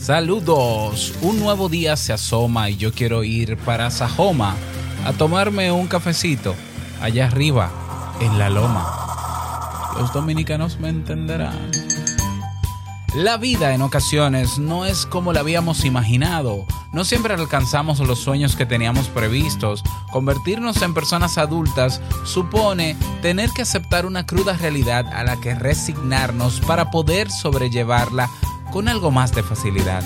Saludos, un nuevo día se asoma y yo quiero ir para Sajoma a tomarme un cafecito allá arriba, en la loma. Los dominicanos me entenderán. La vida en ocasiones no es como la habíamos imaginado. No siempre alcanzamos los sueños que teníamos previstos. Convertirnos en personas adultas supone tener que aceptar una cruda realidad a la que resignarnos para poder sobrellevarla con algo más de facilidad.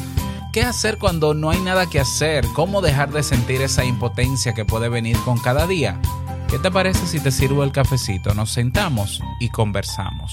¿Qué hacer cuando no hay nada que hacer? ¿Cómo dejar de sentir esa impotencia que puede venir con cada día? ¿Qué te parece si te sirvo el cafecito? Nos sentamos y conversamos.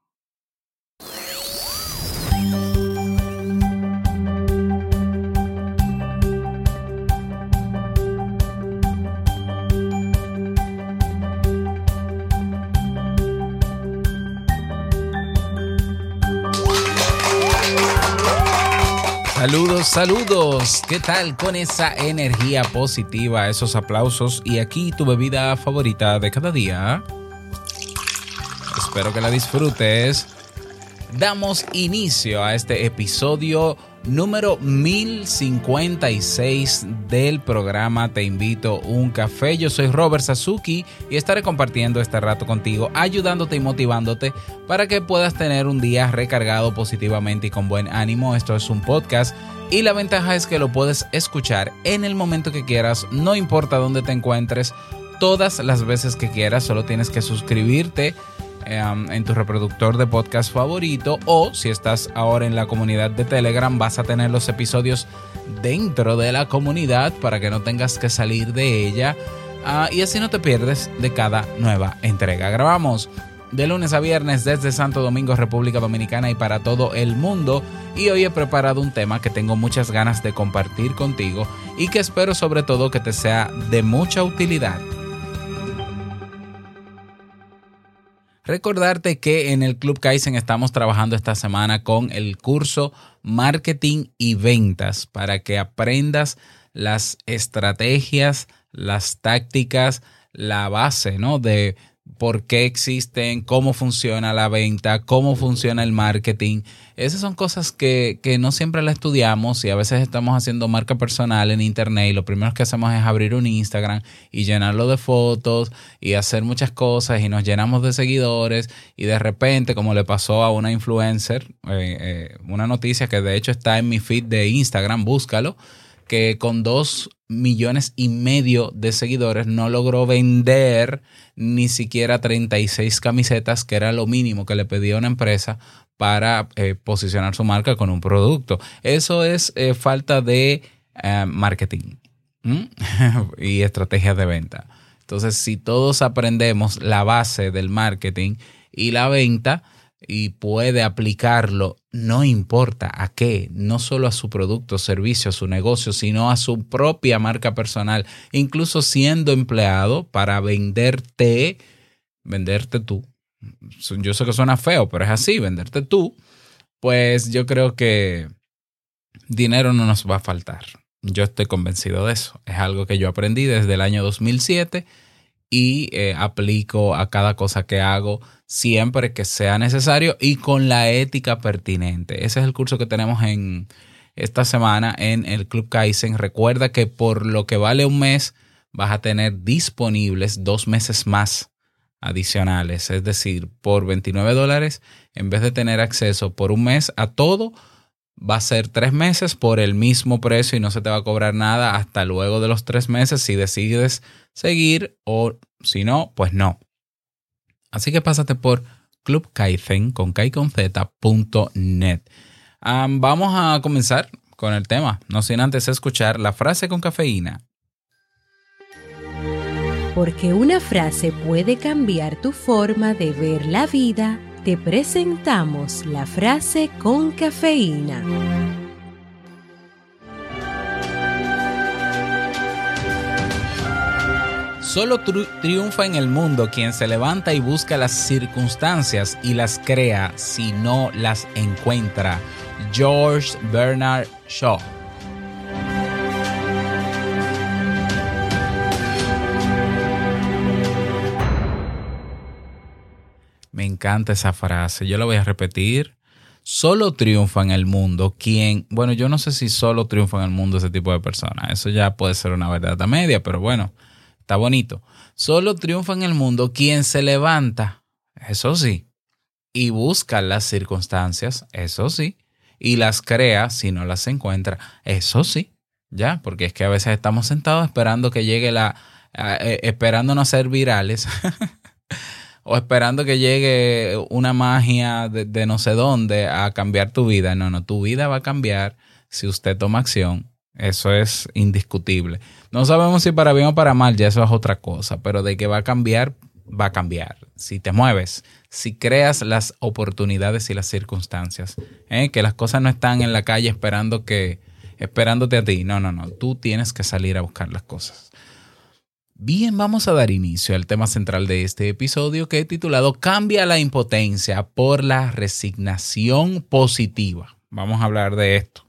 Saludos. ¿Qué tal con esa energía positiva, esos aplausos y aquí tu bebida favorita de cada día? Espero que la disfrutes. Damos inicio a este episodio número 1056 del programa Te invito un café. Yo soy Robert Sasuki y estaré compartiendo este rato contigo, ayudándote y motivándote para que puedas tener un día recargado positivamente y con buen ánimo. Esto es un podcast y la ventaja es que lo puedes escuchar en el momento que quieras, no importa dónde te encuentres, todas las veces que quieras, solo tienes que suscribirte um, en tu reproductor de podcast favorito o si estás ahora en la comunidad de Telegram vas a tener los episodios dentro de la comunidad para que no tengas que salir de ella ah, y así no te pierdes de cada nueva entrega. Grabamos de lunes a viernes desde Santo Domingo, República Dominicana y para todo el mundo. Y hoy he preparado un tema que tengo muchas ganas de compartir contigo y que espero sobre todo que te sea de mucha utilidad. Recordarte que en el Club Kaizen estamos trabajando esta semana con el curso Marketing y Ventas para que aprendas las estrategias, las tácticas, la base, ¿no? De por qué existen, cómo funciona la venta, cómo funciona el marketing. Esas son cosas que, que no siempre las estudiamos y a veces estamos haciendo marca personal en internet y lo primero que hacemos es abrir un Instagram y llenarlo de fotos y hacer muchas cosas y nos llenamos de seguidores y de repente, como le pasó a una influencer, eh, eh, una noticia que de hecho está en mi feed de Instagram, búscalo, que con dos millones y medio de seguidores no logró vender ni siquiera 36 camisetas, que era lo mínimo que le pedía una empresa para eh, posicionar su marca con un producto. Eso es eh, falta de eh, marketing y estrategias de venta. Entonces, si todos aprendemos la base del marketing y la venta, y puede aplicarlo, no importa a qué, no solo a su producto, servicio, a su negocio, sino a su propia marca personal, incluso siendo empleado para venderte, venderte tú. Yo sé que suena feo, pero es así, venderte tú, pues yo creo que dinero no nos va a faltar. Yo estoy convencido de eso. Es algo que yo aprendí desde el año 2007 y eh, aplico a cada cosa que hago siempre que sea necesario y con la ética pertinente. Ese es el curso que tenemos en esta semana en el Club Kaizen. Recuerda que por lo que vale un mes vas a tener disponibles dos meses más adicionales. Es decir, por 29 dólares, en vez de tener acceso por un mes a todo, va a ser tres meses por el mismo precio y no se te va a cobrar nada hasta luego de los tres meses si decides seguir o si no, pues no. Así que pásate por Club Kaizen con vamos a comenzar con el tema, no sin antes escuchar la frase con cafeína Porque una frase puede cambiar tu forma de ver la vida, te presentamos la frase con cafeína. Solo triunfa en el mundo quien se levanta y busca las circunstancias y las crea si no las encuentra. George Bernard Shaw. Encanta esa frase. Yo la voy a repetir. Solo triunfa en el mundo quien, bueno, yo no sé si solo triunfa en el mundo ese tipo de personas. Eso ya puede ser una verdad media, pero bueno, está bonito. Solo triunfa en el mundo quien se levanta, eso sí, y busca las circunstancias, eso sí, y las crea si no las encuentra, eso sí, ya, porque es que a veces estamos sentados esperando que llegue la, eh, esperando no ser virales. o esperando que llegue una magia de, de no sé dónde a cambiar tu vida. No, no, tu vida va a cambiar si usted toma acción. Eso es indiscutible. No sabemos si para bien o para mal, ya eso es otra cosa, pero de que va a cambiar, va a cambiar. Si te mueves, si creas las oportunidades y las circunstancias, ¿eh? que las cosas no están en la calle esperando que, esperándote a ti. No, no, no. Tú tienes que salir a buscar las cosas. Bien, vamos a dar inicio al tema central de este episodio que he titulado Cambia la impotencia por la resignación positiva. Vamos a hablar de esto.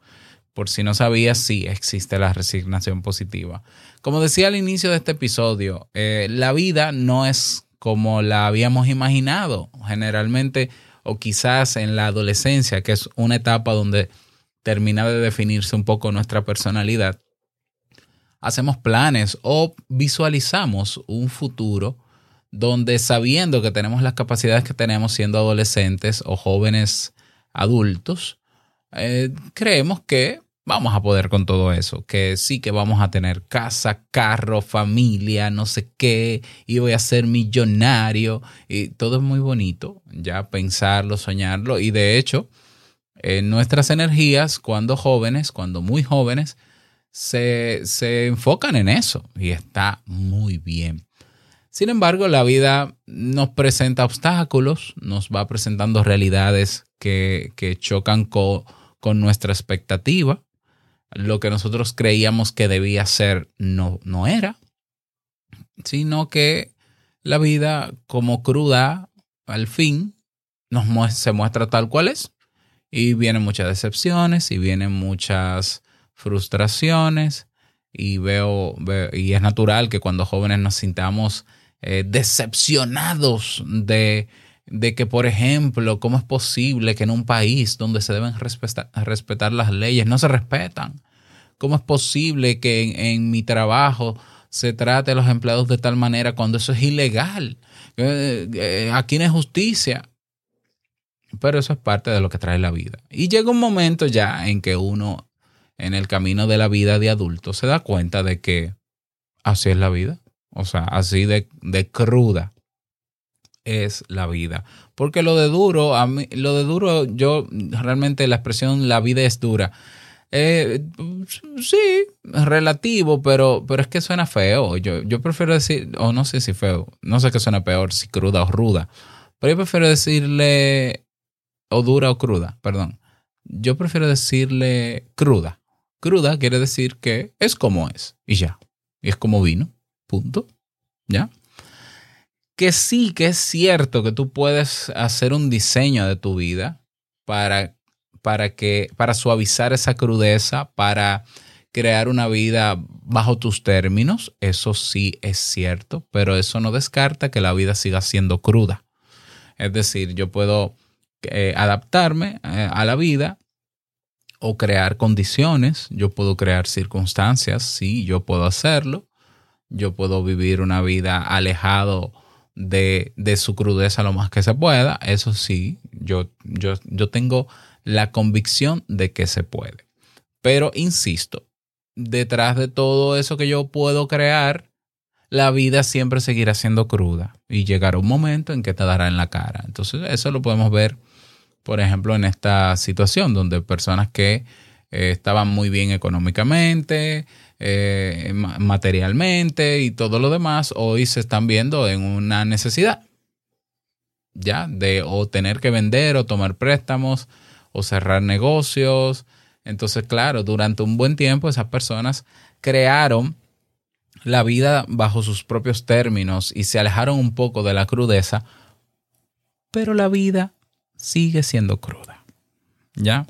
Por si no sabías, sí existe la resignación positiva. Como decía al inicio de este episodio, eh, la vida no es como la habíamos imaginado. Generalmente, o quizás en la adolescencia, que es una etapa donde termina de definirse un poco nuestra personalidad, hacemos planes o visualizamos un futuro donde sabiendo que tenemos las capacidades que tenemos siendo adolescentes o jóvenes adultos, eh, creemos que vamos a poder con todo eso, que sí que vamos a tener casa, carro, familia, no sé qué, y voy a ser millonario, y todo es muy bonito, ya pensarlo, soñarlo, y de hecho, eh, nuestras energías cuando jóvenes, cuando muy jóvenes, se, se enfocan en eso y está muy bien. Sin embargo, la vida nos presenta obstáculos, nos va presentando realidades que, que chocan co- con nuestra expectativa. Lo que nosotros creíamos que debía ser no, no era, sino que la vida como cruda al fin nos se muestra tal cual es. Y vienen muchas decepciones y vienen muchas frustraciones y veo, y es natural que cuando jóvenes nos sintamos eh, decepcionados de, de que, por ejemplo, cómo es posible que en un país donde se deben respetar, respetar las leyes no se respetan. ¿Cómo es posible que en, mi trabajo se trate a los empleados de tal manera cuando eso es ilegal? Eh, eh, aquí no hay justicia. Pero eso es parte de lo que trae la vida. Y llega un momento ya en que uno, en el camino de la vida de adulto, se da cuenta de que así es la vida. O sea, así de, de cruda es la vida. Porque lo de duro, a mí, lo de duro, yo realmente la expresión la vida es dura. Eh, sí, relativo, pero, pero es que suena feo. Yo, yo prefiero decir, o no sé si feo, no sé qué suena peor, si cruda o ruda. Pero yo prefiero decirle, o dura o cruda, perdón. Yo prefiero decirle cruda. Cruda quiere decir que es como es y ya. Y es como vino, punto. ¿Ya? Que sí, que es cierto que tú puedes hacer un diseño de tu vida para, para, que, para suavizar esa crudeza, para crear una vida bajo tus términos. Eso sí es cierto, pero eso no descarta que la vida siga siendo cruda. Es decir, yo puedo eh, adaptarme eh, a la vida o crear condiciones, yo puedo crear circunstancias, sí, yo puedo hacerlo, yo puedo vivir una vida alejado de, de su crudeza lo más que se pueda, eso sí, yo, yo, yo tengo la convicción de que se puede. Pero insisto, detrás de todo eso que yo puedo crear, la vida siempre seguirá siendo cruda y llegará un momento en que te dará en la cara. Entonces eso lo podemos ver, por ejemplo, en esta situación donde personas que eh, estaban muy bien económicamente, eh, ma- materialmente y todo lo demás, hoy se están viendo en una necesidad, ya, de o tener que vender o tomar préstamos o cerrar negocios. Entonces, claro, durante un buen tiempo esas personas crearon la vida bajo sus propios términos y se alejaron un poco de la crudeza, pero la vida sigue siendo cruda. ¿Ya?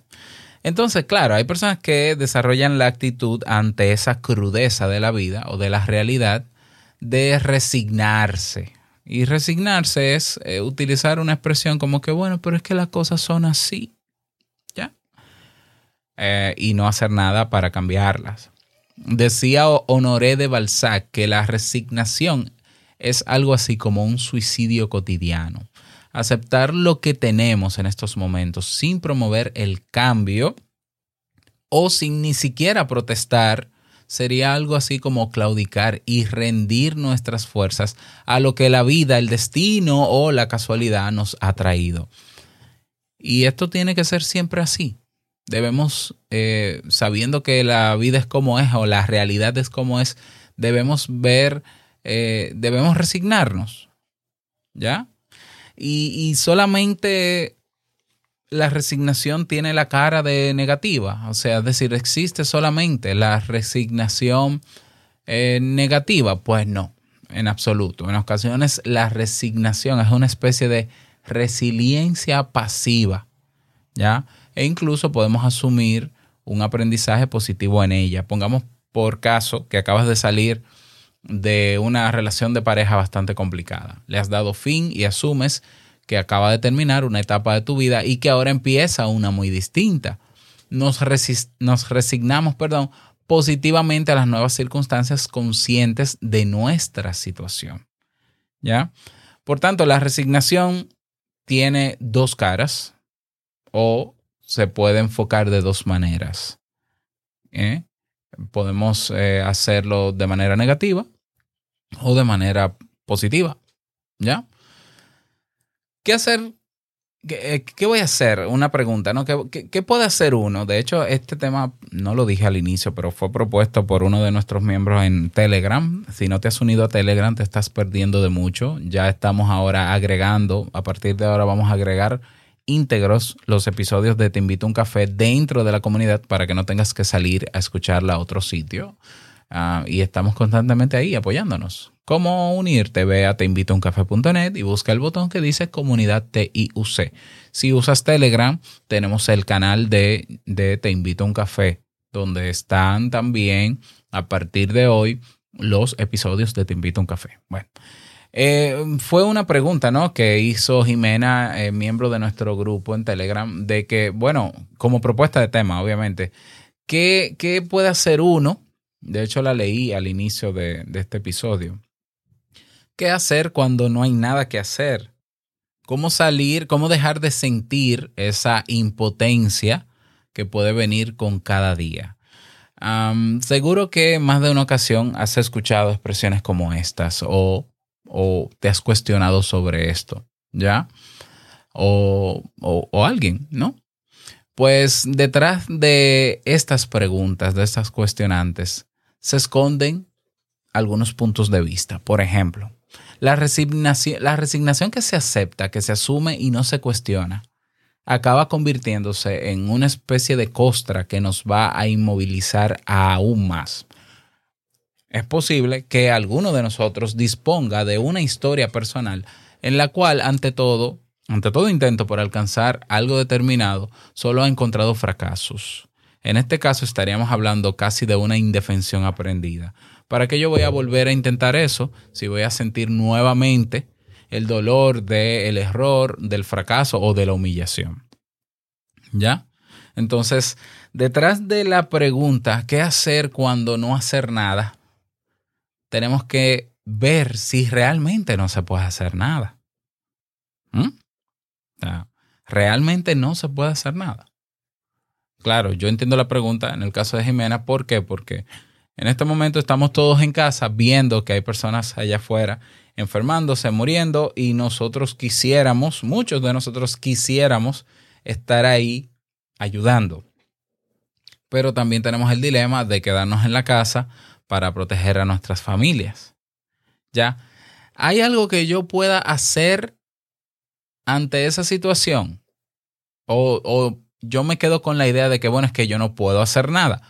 Entonces, claro, hay personas que desarrollan la actitud ante esa crudeza de la vida o de la realidad de resignarse. Y resignarse es eh, utilizar una expresión como que, bueno, pero es que las cosas son así. ¿Ya? Eh, y no hacer nada para cambiarlas. Decía Honoré de Balzac que la resignación es algo así como un suicidio cotidiano. Aceptar lo que tenemos en estos momentos sin promover el cambio o sin ni siquiera protestar sería algo así como claudicar y rendir nuestras fuerzas a lo que la vida, el destino o la casualidad nos ha traído. Y esto tiene que ser siempre así. Debemos, eh, sabiendo que la vida es como es o la realidad es como es, debemos ver, eh, debemos resignarnos. ¿Ya? Y, y solamente la resignación tiene la cara de negativa. O sea, es decir, existe solamente la resignación eh, negativa. Pues no, en absoluto. En ocasiones la resignación es una especie de resiliencia pasiva. ¿Ya? E incluso podemos asumir un aprendizaje positivo en ella. Pongamos por caso que acabas de salir de una relación de pareja bastante complicada. Le has dado fin y asumes que acaba de terminar una etapa de tu vida y que ahora empieza una muy distinta. Nos, nos resignamos, perdón, positivamente a las nuevas circunstancias conscientes de nuestra situación. ¿Ya? Por tanto, la resignación tiene dos caras o se puede enfocar de dos maneras. ¿eh? Podemos eh, hacerlo de manera negativa o de manera positiva. ¿Ya? ¿Qué hacer? ¿Qué, eh, voy a hacer? Una pregunta, ¿no? ¿Qué, qué, qué puede hacer uno? De hecho, este tema no lo dije al inicio, pero fue propuesto por uno de nuestros miembros en Telegram. Si no te has unido a Telegram, te estás perdiendo de mucho. Ya estamos ahora agregando, a partir de ahora vamos a agregar íntegros los episodios de Te invito a un café dentro de la comunidad para que no tengas que salir a escucharla a otro sitio. Ah, y estamos constantemente ahí apoyándonos. ¿Cómo unirte? Ve a teinvitouncafe.net y busca el botón que dice comunidad TIUC. Si usas Telegram, tenemos el canal de, de Te invito a un café, donde están también a partir de hoy los episodios de Te invito a un café. Bueno, eh, fue una pregunta, ¿no? Que hizo Jimena, eh, miembro de nuestro grupo en Telegram, de que, bueno, como propuesta de tema, obviamente, ¿qué, qué puede hacer uno? De hecho, la leí al inicio de, este episodio. ¿Qué hacer cuando no hay nada que hacer? ¿Cómo salir, cómo dejar de sentir esa impotencia que puede venir con cada día? Seguro que más de una ocasión has escuchado expresiones como estas o, te has cuestionado sobre esto, ¿ya? O alguien, ¿no? Pues detrás de estas preguntas, de estas cuestionantes, se esconden algunos puntos de vista. Por ejemplo, la resignación, que se acepta, que se asume y no se cuestiona, acaba convirtiéndose en una especie de costra que nos va a inmovilizar aún más. Es posible que alguno de nosotros disponga de una historia personal en la cual, ante todo, ante todo intento por alcanzar algo determinado, solo ha encontrado fracasos. En este caso estaríamos hablando casi de una indefensión aprendida. ¿Para qué yo voy a volver a intentar eso si voy a sentir nuevamente el dolor del error, del fracaso o de la humillación? ¿Ya? Entonces, detrás de la pregunta, ¿qué hacer cuando no hacer nada? Tenemos que ver si realmente no se puede hacer nada. ¿Mm? Realmente no se puede hacer nada. Claro, yo entiendo la pregunta en el caso de Jimena, ¿por qué? Porque en este momento estamos todos en casa viendo que hay personas allá afuera enfermándose, muriendo y nosotros quisiéramos, muchos de nosotros quisiéramos estar ahí ayudando. Pero también tenemos el dilema de quedarnos en la casa para proteger a nuestras familias. ¿Ya? ¿Hay algo que yo pueda hacer ante esa situación? O, o yo me quedo con la idea de que, bueno, es que yo no puedo hacer nada.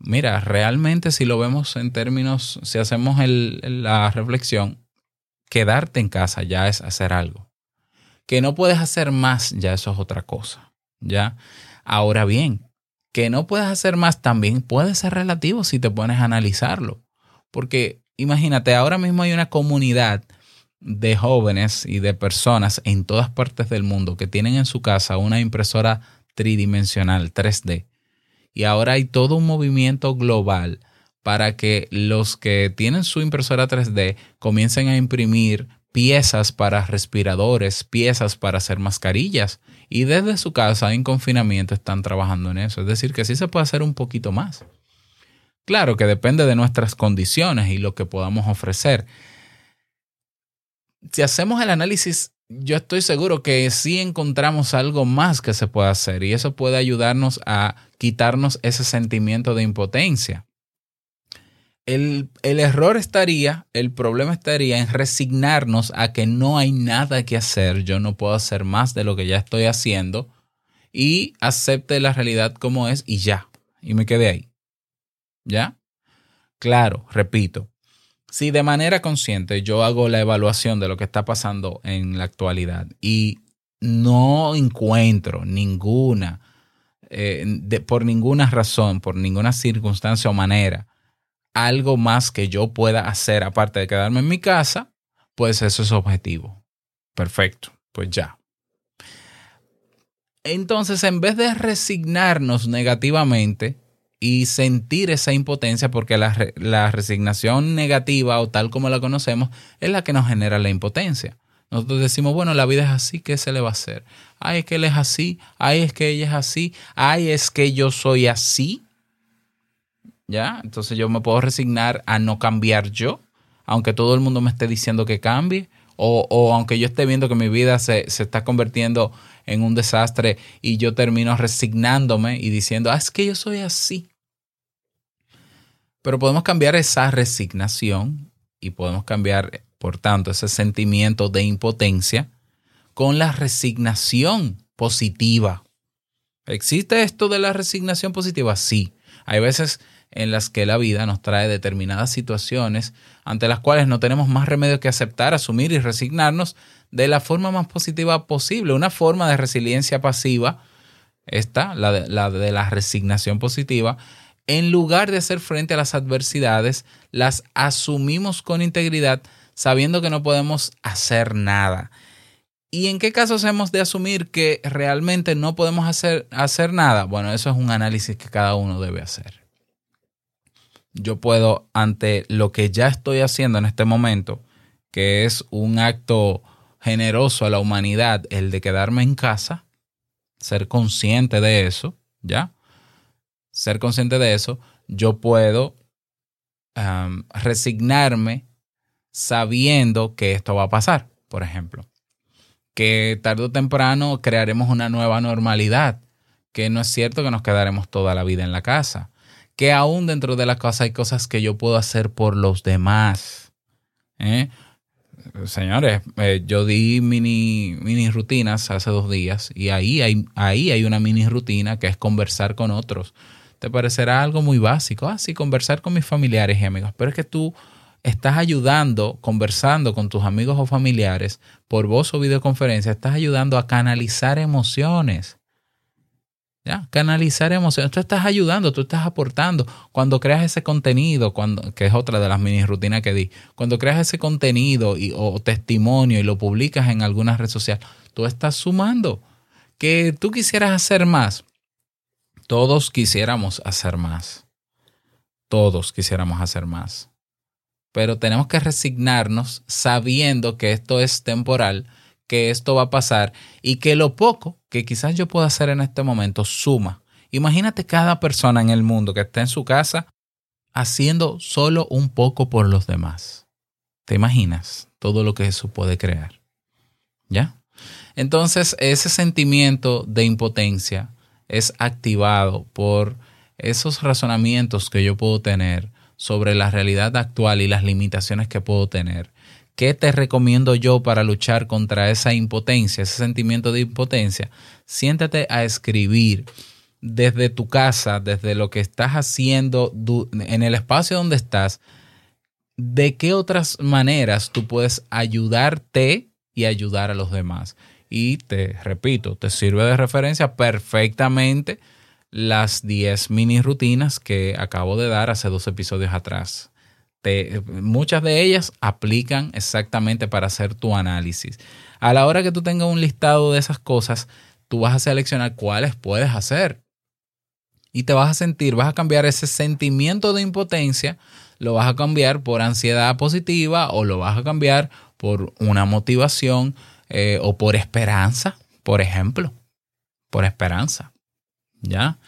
Mira, realmente si lo vemos en términos, si hacemos el- la reflexión, quedarte en casa ya es hacer algo. Que no puedes hacer más, ya eso es otra cosa. ¿Ya? Ahora bien, que no puedes hacer más también puede ser relativo si te pones a analizarlo. Porque imagínate, ahora mismo hay una comunidad de jóvenes y de personas en todas partes del mundo que tienen en su casa una impresora tridimensional 3D. Y ahora hay todo un movimiento global para que los que tienen su impresora 3D comiencen a imprimir piezas para respiradores, piezas para hacer mascarillas. Y desde su casa en confinamiento están trabajando en eso. Es decir, que sí se puede hacer un poquito más. Claro que depende de nuestras condiciones y lo que podamos ofrecer. Si hacemos el análisis, yo estoy seguro que sí encontramos algo más que se puede hacer y eso puede ayudarnos a quitarnos ese sentimiento de impotencia. El, el error estaría, el problema estaría en resignarnos a que no hay nada que hacer, yo no puedo hacer más de lo que ya estoy haciendo y acepte la realidad como es y ya, y me quedé ahí. ¿Ya? Claro, repito, si de manera consciente yo hago la evaluación de lo que está pasando en la actualidad y no encuentro ninguna, eh, de- por ninguna razón, por ninguna circunstancia o manera, algo más que yo pueda hacer aparte de quedarme en mi casa, pues eso es objetivo. Perfecto, pues ya. Entonces, en vez de resignarnos negativamente y sentir esa impotencia, porque la, la resignación negativa o tal como la conocemos es la que nos genera la impotencia. Nosotros decimos, bueno, la vida es así, ¿qué se le va a hacer? Ay, es que él es así, ay, es que ella es así, ay, es que yo soy así. ¿Ya? Entonces yo me puedo resignar a no cambiar yo, aunque todo el mundo me esté diciendo que cambie, o, o aunque yo esté viendo que mi vida se, se está convirtiendo en un desastre y yo termino resignándome y diciendo, ah, es que yo soy así. Pero podemos cambiar esa resignación y podemos cambiar, por tanto, ese sentimiento de impotencia con la resignación positiva. ¿Existe esto de la resignación positiva? Sí. Hay veces en las que la vida nos trae determinadas situaciones ante las cuales no tenemos más remedio que aceptar, asumir y resignarnos de la forma más positiva posible. Una forma de resiliencia pasiva, esta, la de la, de la resignación positiva, en lugar de hacer frente a las adversidades, las asumimos con integridad sabiendo que no podemos hacer nada. ¿Y en qué casos hemos de asumir que realmente no podemos hacer, hacer nada? Bueno, eso es un análisis que cada uno debe hacer. Yo puedo, ante lo que ya estoy haciendo en este momento, que es un acto generoso a la humanidad, el de quedarme en casa, ser consciente de eso, ¿ya? Ser consciente de eso, yo puedo resignarme sabiendo que esto va a pasar, por ejemplo que tarde o temprano crearemos una nueva normalidad, que no es cierto que nos quedaremos toda la vida en la casa, que aún dentro de la casa hay cosas que yo puedo hacer por los demás. ¿eh? Señores, eh, yo di mini, mini rutinas hace dos días y ahí hay, ahí hay una mini rutina que es conversar con otros. Te parecerá algo muy básico, ah, sí, conversar con mis familiares y amigos, pero es que tú estás ayudando, conversando con tus amigos o familiares por voz o videoconferencia, estás ayudando a canalizar emociones. ¿Ya? Canalizar emociones. Tú estás ayudando, tú estás aportando. Cuando creas ese contenido, cuando, que es otra de las mini rutinas que di, cuando creas ese contenido y, o testimonio y lo publicas en alguna red social, tú estás sumando. Que tú quisieras hacer más. Todos quisiéramos hacer más. Todos quisiéramos hacer más pero tenemos que resignarnos sabiendo que esto es temporal, que esto va a pasar y que lo poco que quizás yo pueda hacer en este momento suma. Imagínate cada persona en el mundo que está en su casa haciendo solo un poco por los demás. ¿Te imaginas todo lo que eso puede crear? ¿Ya? Entonces, ese sentimiento de impotencia es activado por esos razonamientos que yo puedo tener sobre la realidad actual y las limitaciones que puedo tener. ¿Qué te recomiendo yo para luchar contra esa impotencia, ese sentimiento de impotencia? Siéntate a escribir desde tu casa, desde lo que estás haciendo en el espacio donde estás, de qué otras maneras tú puedes ayudarte y ayudar a los demás. Y te repito, te sirve de referencia perfectamente las 10 mini rutinas que acabo de dar hace dos episodios atrás. Te- muchas de ellas aplican exactamente para hacer tu análisis. A la hora que tú tengas un listado de esas cosas, tú vas a seleccionar cuáles puedes hacer. Y te vas a sentir, vas a cambiar ese sentimiento de impotencia, lo vas a cambiar por ansiedad positiva o lo vas a cambiar por una motivación eh, o por esperanza, por ejemplo. Por esperanza. ¿Ya?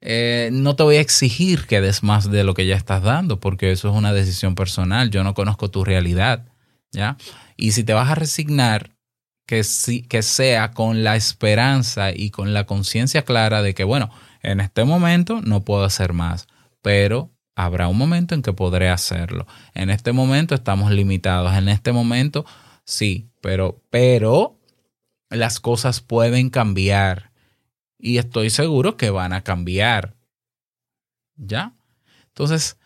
Eh, no te voy a exigir que des más de lo que ya estás dando, porque eso es una decisión personal. Yo no conozco tu realidad. ¿Ya? Y si te vas a resignar, que, sí, que sea con la esperanza y con la conciencia clara de que, bueno, en este momento no puedo hacer más, pero habrá un momento en que podré hacerlo. En este momento estamos limitados. En este momento sí, pero, pero las cosas pueden cambiar y estoy seguro que van a cambiar. ¿Ya? Entonces,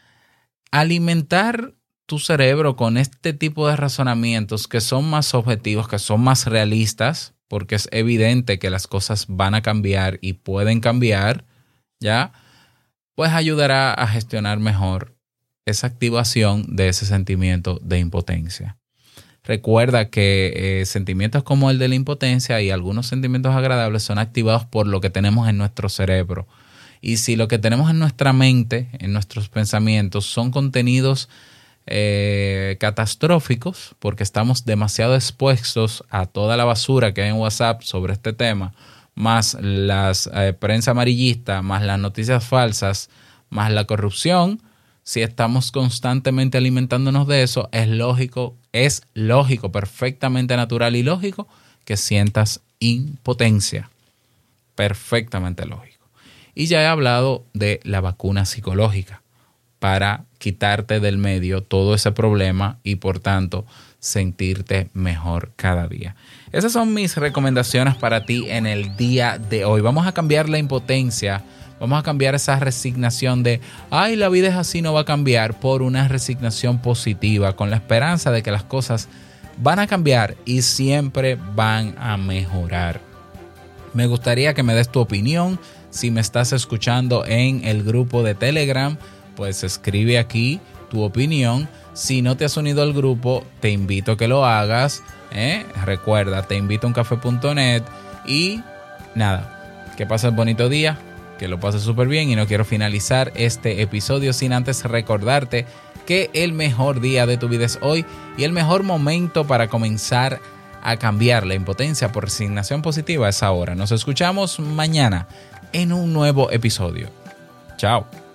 alimentar tu cerebro con este tipo de razonamientos que son más objetivos, que son más realistas, porque es evidente que las cosas van a cambiar y pueden cambiar, ¿ya? Pues ayudará a gestionar mejor esa activación de ese sentimiento de impotencia. Recuerda que eh, sentimientos como el de la impotencia y algunos sentimientos agradables son activados por lo que tenemos en nuestro cerebro. Y si lo que tenemos en nuestra mente, en nuestros pensamientos, son contenidos eh, catastróficos, porque estamos demasiado expuestos a toda la basura que hay en WhatsApp sobre este tema, más las eh, prensa amarillista, más las noticias falsas, más la corrupción, si estamos constantemente alimentándonos de eso, es lógico, es lógico, perfectamente natural y lógico que sientas impotencia. Perfectamente lógico. Y ya he hablado de la vacuna psicológica para quitarte del medio todo ese problema y por tanto sentirte mejor cada día. Esas son mis recomendaciones para ti en el día de hoy. Vamos a cambiar la impotencia, vamos a cambiar esa resignación de, ay, la vida es así, no va a cambiar, por una resignación positiva, con la esperanza de que las cosas van a cambiar y siempre van a mejorar. Me gustaría que me des tu opinión. Si me estás escuchando en el grupo de Telegram, pues escribe aquí tu opinión. Si no te has unido al grupo, te invito a que lo hagas. ¿eh? Recuerda, te invito a uncafe.net y nada, que pases bonito día, que lo pases súper bien y no quiero finalizar este episodio sin antes recordarte que el mejor día de tu vida es hoy y el mejor momento para comenzar a cambiar la impotencia por resignación positiva es ahora. Nos escuchamos mañana en un nuevo episodio. Chao.